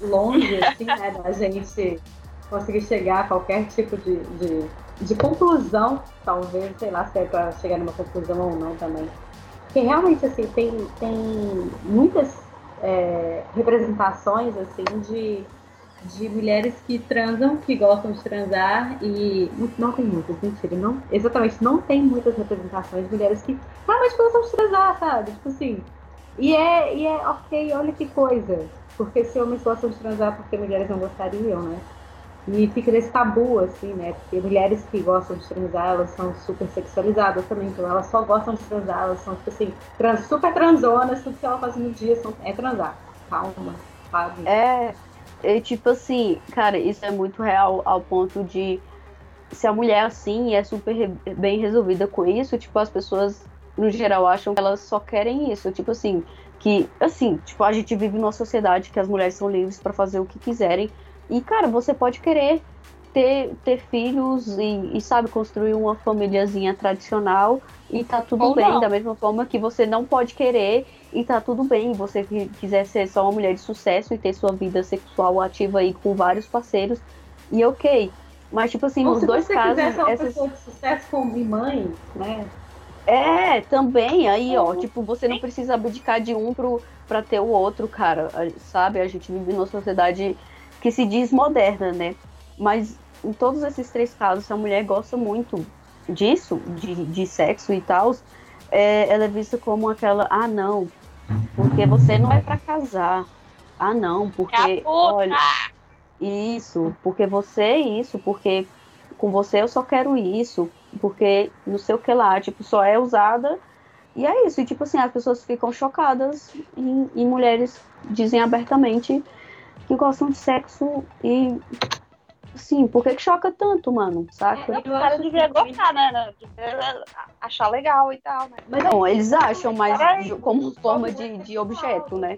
longe, assim, né, da gente conseguir chegar a qualquer tipo de, de, de conclusão, talvez, sei lá se é para chegar numa conclusão ou não também. Porque realmente, assim, tem, tem muitas é, representações, assim, de de mulheres que transam, que gostam de transar e não tem muitas, mentira, não, exatamente, não tem muitas representações de mulheres que realmente gostam de transar, sabe? Tipo assim, e é, e é ok, olha que coisa, porque se homens gostam de transar, porque mulheres não gostariam, né? E fica nesse tabu, assim, né? Porque mulheres que gostam de transar, elas são super sexualizadas também, então elas só gostam de transar, elas são, tipo assim, trans, super transonas, tudo que elas fazem no dia são, é transar. Calma, sabe? É, e, tipo assim, cara, isso é muito real ao ponto de se a mulher é assim e é super bem resolvida com isso, tipo, as pessoas no geral acham que elas só querem isso, tipo assim, que assim, tipo, a gente vive numa sociedade que as mulheres são livres para fazer o que quiserem. E cara, você pode querer ter, ter filhos e, e, sabe, construir uma famíliazinha tradicional e tá tudo Ou bem, não. da mesma forma que você não pode querer e tá tudo bem. Você quiser ser só uma mulher de sucesso e ter sua vida sexual ativa aí com vários parceiros, e ok. Mas, tipo assim, Ou nos dois casos. Se você uma essas... pessoa de sucesso como mãe, né? É, também, aí, ó, tipo, você não precisa abdicar de um pro, pra ter o outro, cara, sabe? A gente vive numa sociedade que se diz moderna, né? Mas em todos esses três casos, se a mulher gosta muito disso, de, de sexo e tal, é, ela é vista como aquela, ah, não, porque você não é para casar. Ah, não, porque, olha, isso, porque você é isso, porque com você eu só quero isso, porque não sei o que lá, tipo, só é usada e é isso. E tipo assim, as pessoas ficam chocadas em, em mulheres dizem abertamente que gostam de sexo e Sim, por que, que choca tanto, mano? Saca? É, o cara devia gostar, né? Achar legal e tal, né? Mas não, eles acham, mas como forma de, de objeto, né?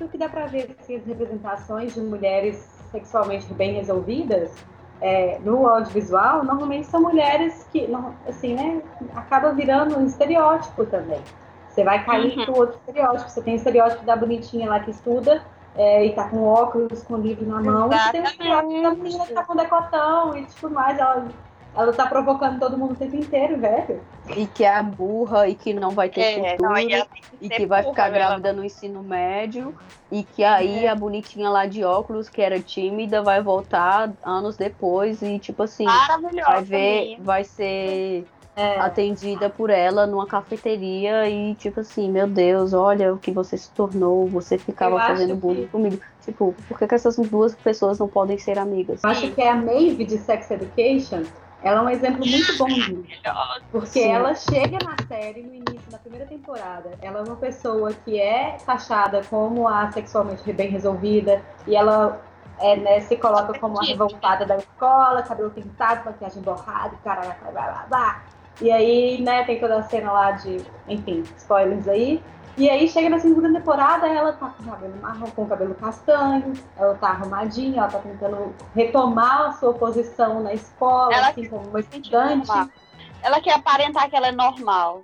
O que dá pra ver assim, as representações de mulheres sexualmente bem resolvidas é, no audiovisual, normalmente são mulheres que, assim, né, acaba virando um estereótipo também. Você vai cair uhum. pro outro estereótipo. Você tem o estereótipo da bonitinha lá que estuda é, e tá com óculos, com livro na mão. Exatamente. E tem da menina que tá com decotão e tudo mais. Ela, ela tá provocando todo mundo o tempo inteiro, velho. E que é burra e que não vai ter é, futuro. Não, e, e que vai ficar grávida no ensino médio. E que aí é. a bonitinha lá de óculos, que era tímida, vai voltar anos depois e, tipo assim, vai ver, vai ser é. atendida por ela numa cafeteria e, tipo assim, meu Deus, olha o que você se tornou, você ficava fazendo bullying que... comigo. Tipo, por que, que essas duas pessoas não podem ser amigas? Eu acho que é a Maeve de Sex Education, ela é um exemplo muito bom disso. Porque Sim. ela chega na série no início da primeira temporada. Ela é uma pessoa que é taxada como a sexualmente bem resolvida e ela é, né, se coloca como a revoltada da escola, cabelo pintado, maquiagem borrada, caralho, blá, blá, blá. E aí, né, tem toda a cena lá de, enfim, spoilers aí. E aí chega na segunda temporada, ela tá com o cabelo marrom, com o cabelo castanho, ela tá arrumadinha, ela tá tentando retomar a sua posição na escola, ela assim, como uma estudante. Ela quer aparentar que ela é normal.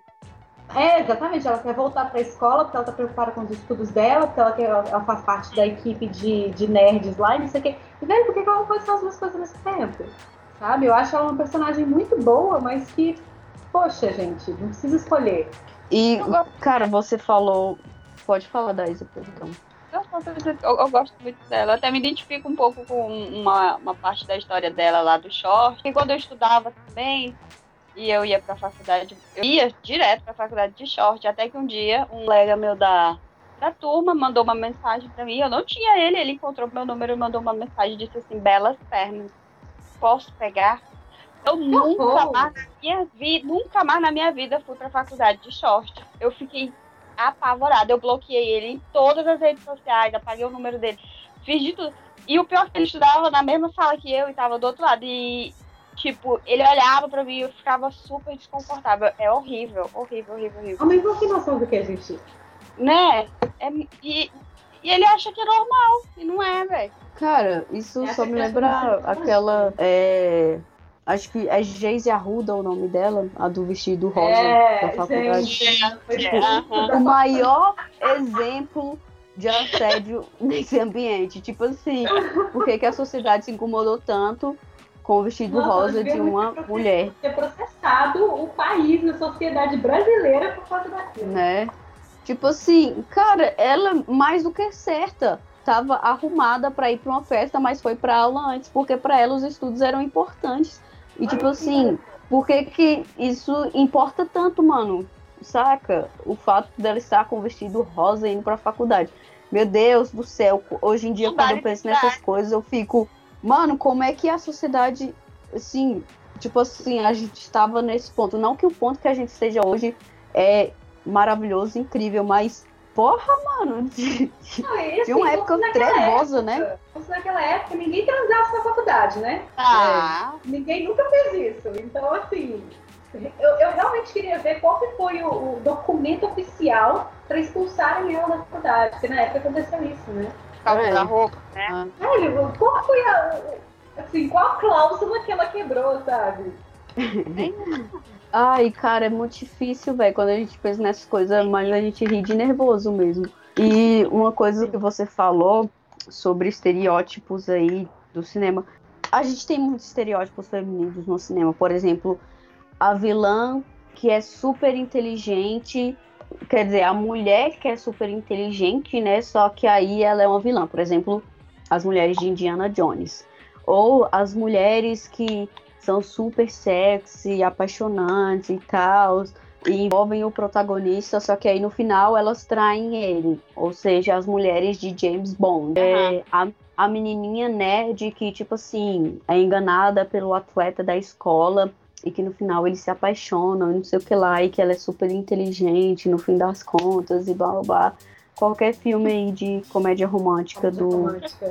É, exatamente, ela quer voltar para a escola porque ela tá preocupada com os estudos dela, porque ela, quer, ela faz parte da equipe de, de nerds lá e não sei o quê. E velho, por que ela não pode fazer as duas coisas ao mesmo tempo? Sabe? Eu acho ela uma personagem muito boa, mas que poxa, gente, não precisa escolher. E, cara, você falou. Pode falar da Isa, então. Eu, eu, gosto muito dela. Eu até me identifico um pouco com uma, uma parte da história dela lá do short. E quando eu estudava também, e eu ia pra faculdade, eu ia direto pra faculdade de short, até que um dia um colega meu da, da turma mandou uma mensagem pra mim. Eu não tinha ele, ele encontrou meu número e mandou uma mensagem e disse assim: belas pernas. Posso pegar? Eu nunca mais, na minha vida, nunca mais na minha vida fui pra faculdade de short. Eu fiquei apavorada. Eu bloqueei ele em todas as redes sociais, apaguei o número dele, fiz de tudo. E o pior é que ele estudava na mesma sala que eu e tava do outro lado. E, tipo, ele olhava pra mim e eu ficava super desconfortável. É horrível, horrível, horrível, horrível. A mesma noção do que a gente. Né? É, e, e ele acha que é normal. E não é, velho. Cara, isso só me lembra aquela. É Acho que é Geise Arruda o nome dela, a do vestido rosa é, da faculdade. Gente, tipo, o maior exemplo de assédio nesse ambiente. Tipo assim, por que, que a sociedade se incomodou tanto com o vestido Nossa, rosa de uma mulher? Ter processado o país, a sociedade brasileira por causa daquilo. Né? Tipo assim, cara, ela mais do que certa. Tava arrumada para ir para uma festa, mas foi para aula antes, porque para ela os estudos eram importantes. E tipo assim, por que que isso importa tanto, mano? Saca? O fato dela estar com vestido rosa indo pra faculdade. Meu Deus do céu, hoje em dia, quando eu penso nessas coisas, eu fico, mano, como é que a sociedade, assim, tipo assim, a gente estava nesse ponto. Não que o ponto que a gente esteja hoje é maravilhoso, incrível, mas Porra, mano, de, não, assim, de uma época trevosa, né? né? Naquela época, ninguém transasse na faculdade, né? Ah. É, ninguém nunca fez isso. Então, assim, eu, eu realmente queria ver qual que foi o, o documento oficial para expulsarem ela da faculdade. Porque na época aconteceu isso, né? Causa da roupa, né? Ah. qual foi a, Assim, qual cláusula que ela quebrou, sabe? Ai, cara, é muito difícil, velho, quando a gente pensa nessas coisas, mas a gente ri de nervoso mesmo. E uma coisa que você falou sobre estereótipos aí do cinema. A gente tem muitos estereótipos femininos no cinema. Por exemplo, a vilã que é super inteligente. Quer dizer, a mulher que é super inteligente, né? Só que aí ela é uma vilã. Por exemplo, as mulheres de Indiana Jones. Ou as mulheres que são super sexy, apaixonantes e tal, e envolvem o protagonista, só que aí no final elas traem ele, ou seja, as mulheres de James Bond. Uhum. É, a, a menininha nerd que, tipo assim, é enganada pelo atleta da escola e que no final eles se apaixonam e não sei o que lá, e que ela é super inteligente no fim das contas e blá blá blá qualquer filme aí de comédia romântica, do, romântica.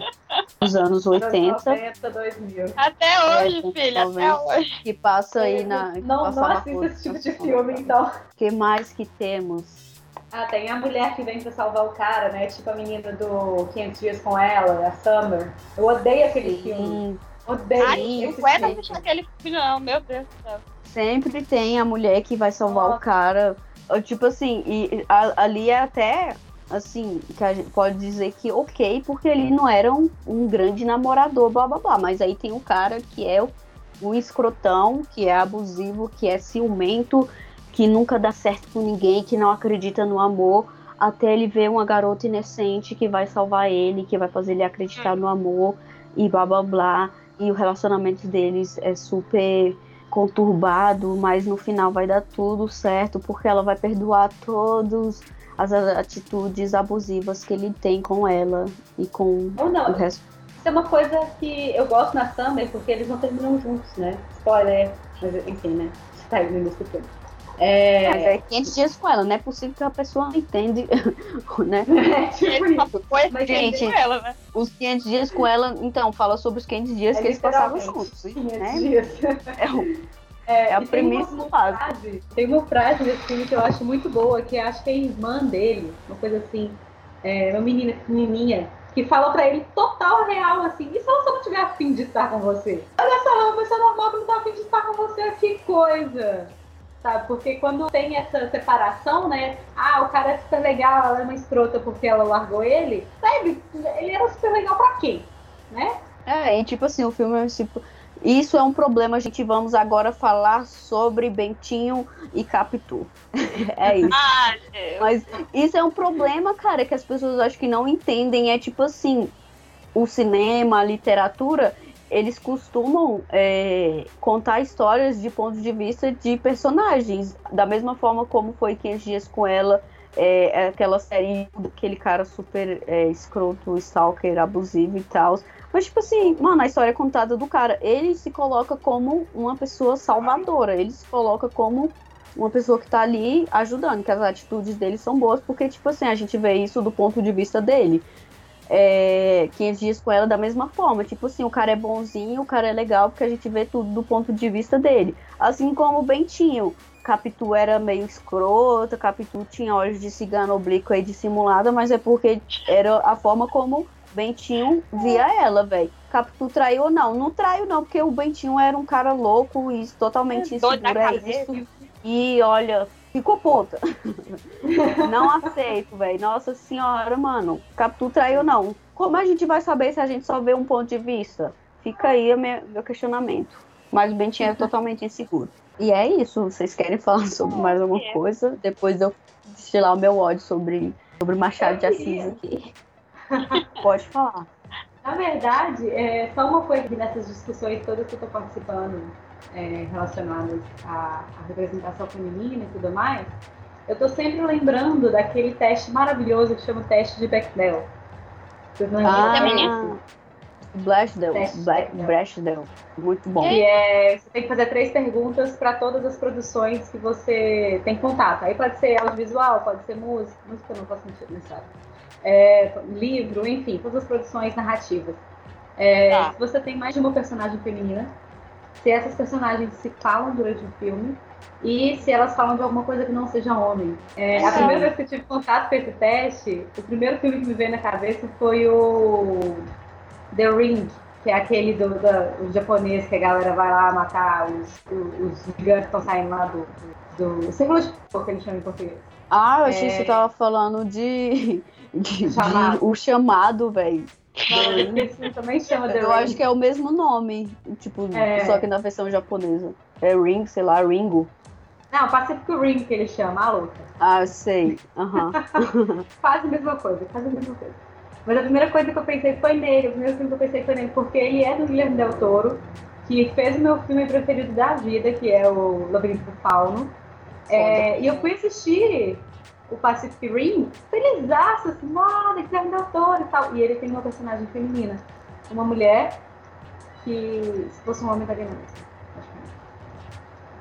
dos anos 80. 90, 2000. Até hoje, é, filha, até hoje. Que passa aí na. Não, não assista esse tipo de filme, então. O que mais que temos? Ah, tem a mulher que vem pra salvar o cara, né? Tipo a menina do 500 Dias com Ela, a Summer. Eu odeio aquele Sim. filme. Odeio. Ai, não aguento assistir aquele filme, não, meu Deus do céu. Sempre tem a mulher que vai salvar Nossa. o cara. Tipo assim, e a, ali é até assim, que a gente pode dizer que ok, porque ele não era um, um grande namorador, blá blá blá. Mas aí tem um cara que é o, o escrotão, que é abusivo, que é ciumento, que nunca dá certo com ninguém, que não acredita no amor, até ele ver uma garota inocente que vai salvar ele, que vai fazer ele acreditar no amor e blá blá blá. E o relacionamento deles é super conturbado, mas no final vai dar tudo certo, porque ela vai perdoar todos as atitudes abusivas que ele tem com ela e com Ou não. o resto. Isso é uma coisa que eu gosto na Summer, porque eles não terminam juntos, né? Spoiler, mas enfim, né? Está aí no início do filme. É... Mas é 500 dias com ela, não é possível que a pessoa não entende, né? É, tipo isso. Mas gente, ela, né? os 500 dias com ela, então, fala sobre os 500 dias é que eles passavam juntos, 500 né? Dias. É, é, é a premissa do frase, Tem uma frase desse filme que eu acho muito boa, que acho que é a irmã dele, uma coisa assim, é, uma menina pequenininha, que fala pra ele total real, assim, e se ela só não tiver afim de estar com você? Olha só, uma pessoa normal que não tá afim de estar com você, que coisa! Sabe? Porque quando tem essa separação, né? Ah, o cara é super legal, ela é uma escrota porque ela largou ele. Sabe? Ele era super legal pra quê? Né? É, e tipo assim, o filme é tipo isso é um problema, a gente vamos agora falar sobre Bentinho e Capitu. é isso. Ah, Mas isso é um problema, cara, que as pessoas acho que não entendem. É tipo assim, o cinema, a literatura, eles costumam é, contar histórias de pontos de vista de personagens. Da mesma forma como foi 500 Dias com Ela, é, aquela série daquele cara super é, escroto, stalker, abusivo e tal. Mas, tipo assim, mano, a história é contada do cara. Ele se coloca como uma pessoa salvadora. Ele se coloca como uma pessoa que tá ali ajudando, que as atitudes dele são boas, porque, tipo assim, a gente vê isso do ponto de vista dele. É, 500 dias com ela da mesma forma. Tipo assim, o cara é bonzinho, o cara é legal, porque a gente vê tudo do ponto de vista dele. Assim como o Bentinho. Capitu era meio escrota, Capitu tinha olhos de cigano oblíqua e dissimulada, mas é porque era a forma como Bentinho via ela, velho. Capitu traiu ou não? Não traiu, não, porque o Bentinho era um cara louco e totalmente inseguro. É isso. E olha, ficou puta. não aceito, velho. Nossa senhora, mano. Capitu traiu ou não? Como a gente vai saber se a gente só vê um ponto de vista? Fica aí o meu, meu questionamento. Mas o Bentinho é totalmente inseguro. E é isso. Vocês querem falar sobre mais alguma coisa? Depois eu destilar o meu ódio sobre, sobre Machado de Assis aqui. Pode falar. Na verdade, é só uma coisa nessas discussões todas que eu estou participando é, relacionadas à, à, representação feminina e tudo mais, eu estou sempre lembrando daquele teste maravilhoso que chama o teste de Bechdel. Vocês não ah, Blashdell, Blashdell, muito bom. E é, você tem que fazer três perguntas para todas as produções que você tem contato. Aí pode ser audiovisual, pode ser música, música não faz sentido nessa é, livro, enfim, todas as produções narrativas. É, tá. Se você tem mais de uma personagem feminina, se essas personagens se falam durante o filme e se elas falam de alguma coisa que não seja homem. É, a primeira vez que eu tive contato com esse teste, o primeiro filme que me veio na cabeça foi o The Ring, que é aquele do, do, do, japonês que a galera vai lá matar os, os, os gigantes que estão saindo lá do, do, do círculo de que eles chamam em português. Ah, eu achei é... que você tava falando de, de, chamado. de o chamado, velho. também chama Eu Ring. acho que é o mesmo nome, tipo, É. só que na versão japonesa. É Ring, sei lá, Ringo. Não, Pacific Ring que ele chama, a luta. Ah, sei. Aham. Quase a mesma coisa, quase a mesma coisa. Mas a primeira coisa que eu pensei foi nele, o primeiro filme que eu pensei foi nele, porque ele é do Guilherme Del Toro, que fez o meu filme preferido da vida, que é o Labirinto do Fauno. É, e eu fui assistir o Pacific Rim felizaço, assim, nossa, Guilherme Del Toro e tal. E ele tem uma personagem feminina, uma mulher que, se fosse um homem, daria mais.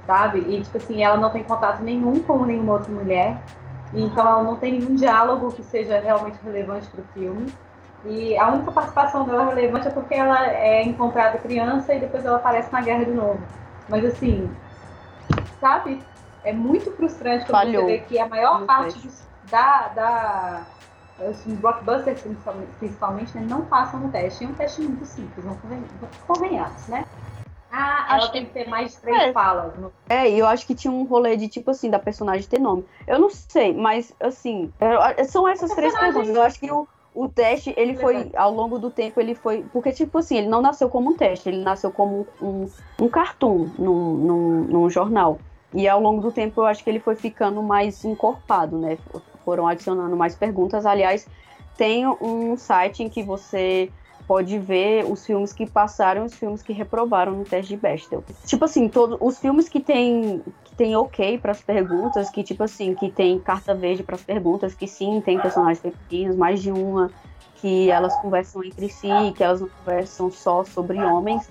Sabe? E, tipo assim, ela não tem contato nenhum com nenhuma outra mulher. Então ela não tem nenhum diálogo que seja realmente relevante para o filme. E a única participação dela relevante é porque ela é encontrada criança e depois ela aparece na guerra de novo. Mas assim, sabe? É muito frustrante quando Falhou. você vê que a maior No parte dos, da, da os blockbusters principalmente, né, não passam no teste. É um teste muito simples, não conven- convenhamos, né? Ah, ela Acho tem que- que ter mais de três É. falas. No... É, e eu acho que tinha um rolê de tipo assim, da personagem ter nome. Eu não sei, mas assim, eu- são essas três personagem- perguntas. Eu acho que o, o teste, ele foi, ao longo do tempo, ele foi. Porque, tipo assim, ele não nasceu como um teste, ele nasceu como um, um cartoon num, num, num jornal. E ao longo do tempo eu acho que ele foi ficando mais encorpado, né? Foram adicionando mais perguntas. Aliás, tem um site em que você pode ver os filmes que passaram e os filmes que reprovaram no teste de Bechdel. Tipo assim, todos os filmes que tem que tem ok para as perguntas, que tipo assim, que tem carta verde para as perguntas, que sim, tem personagens femininos, mais de uma, que elas conversam entre si, que elas não conversam só sobre homens,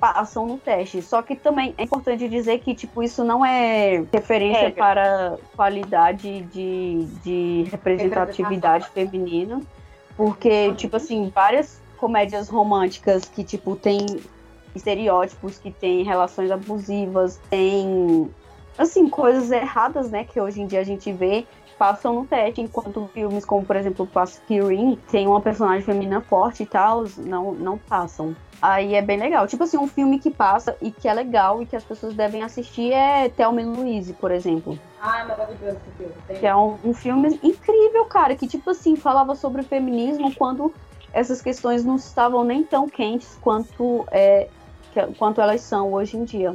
passam no teste. Só que também é importante dizer que tipo isso não é referência Regra. para qualidade de, de representatividade feminina, porque tipo assim, várias comédias românticas que, tipo, tem estereótipos, que tem relações abusivas, tem, assim, coisas erradas, né, que hoje em dia a gente vê, passam no teste, enquanto filmes como, por exemplo, Pacific Rim, tem uma personagem feminina forte e tal, não, não passam. Aí é bem legal. Tipo assim, um filme que passa e que é legal e que as pessoas devem assistir é Thelma e Louise, por exemplo. Ah, é maravilhoso esse filme. Tem- Que é um, um filme incrível, cara, que, tipo assim, falava sobre feminismo quando essas questões não estavam nem tão quentes quanto, é, que- quanto elas são hoje em dia.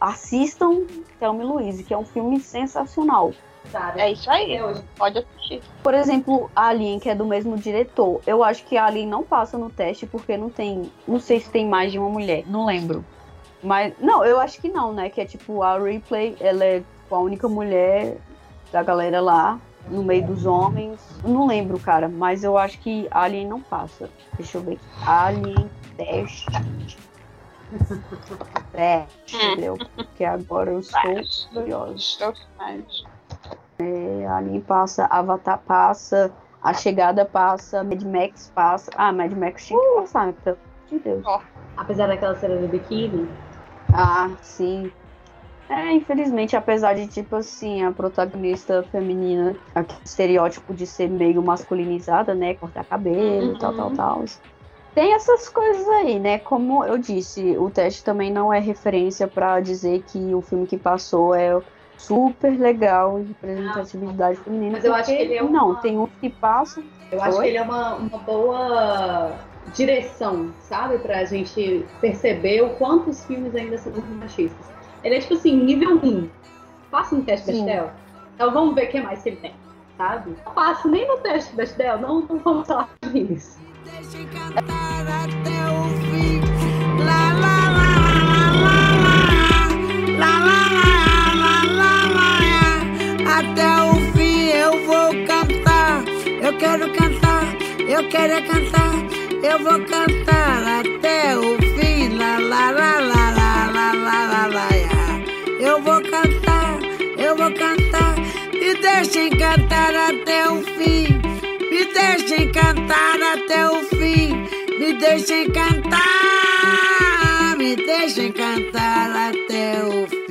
Assistam Thelma e Louise, que é um filme sensacional. Sabe? É isso aí. Hoje. Pode assistir. Por exemplo, Alien, que é do mesmo diretor. Eu acho que Alien não passa no teste porque não tem. Não sei se tem mais de uma mulher, não lembro. Mas. Não, eu acho que não, né? Que é tipo, a Ripley, ela é a única mulher da galera lá, no meio dos homens. Não lembro, cara, mas eu acho que Alien não passa. Deixa eu ver aqui. Alien teste. Teste, entendeu? Porque agora eu estou curiosa. Estou faz. É, Alien passa, Avatar passa, A Chegada passa, Mad Max passa. Ah, Mad Max tinha que passar, né? pelo amor de Deus. Apesar daquela cena do biquíni, Ah, sim. É, infelizmente, apesar de, tipo assim, a protagonista feminina, aquele estereótipo de ser meio masculinizada, né? Cortar cabelo, Uhum. tal, tal, tal. Tem essas coisas aí, né? Como eu disse, o teste também não é referência pra dizer que o filme que passou é super legal em representatividade feminina. Mas eu acho que ele é Não, uma- tem uns que passam. eu acho Oi? que ele é uma, uma boa direção, sabe? Pra gente perceber o quanto os filmes ainda são muito machistas. Ele é tipo assim, nível 1. Passa no teste Sim. Bechdel. Então vamos ver o que mais que ele tem, sabe? Não passo nem no teste Bechdel, não, não vamos falar sobre isso. Deixa eu cantar até o fim. Lá, lá, lá, lá, lá, lá, lá, lá, quero cantar, eu quero é cantar, eu vou cantar até o fim. La la la la la la la la la. Eu vou cantar, eu vou cantar, me deixem cantar até o fim. Me deixem cantar até o fim. Me deixem cantar, me deixem cantar até o fim.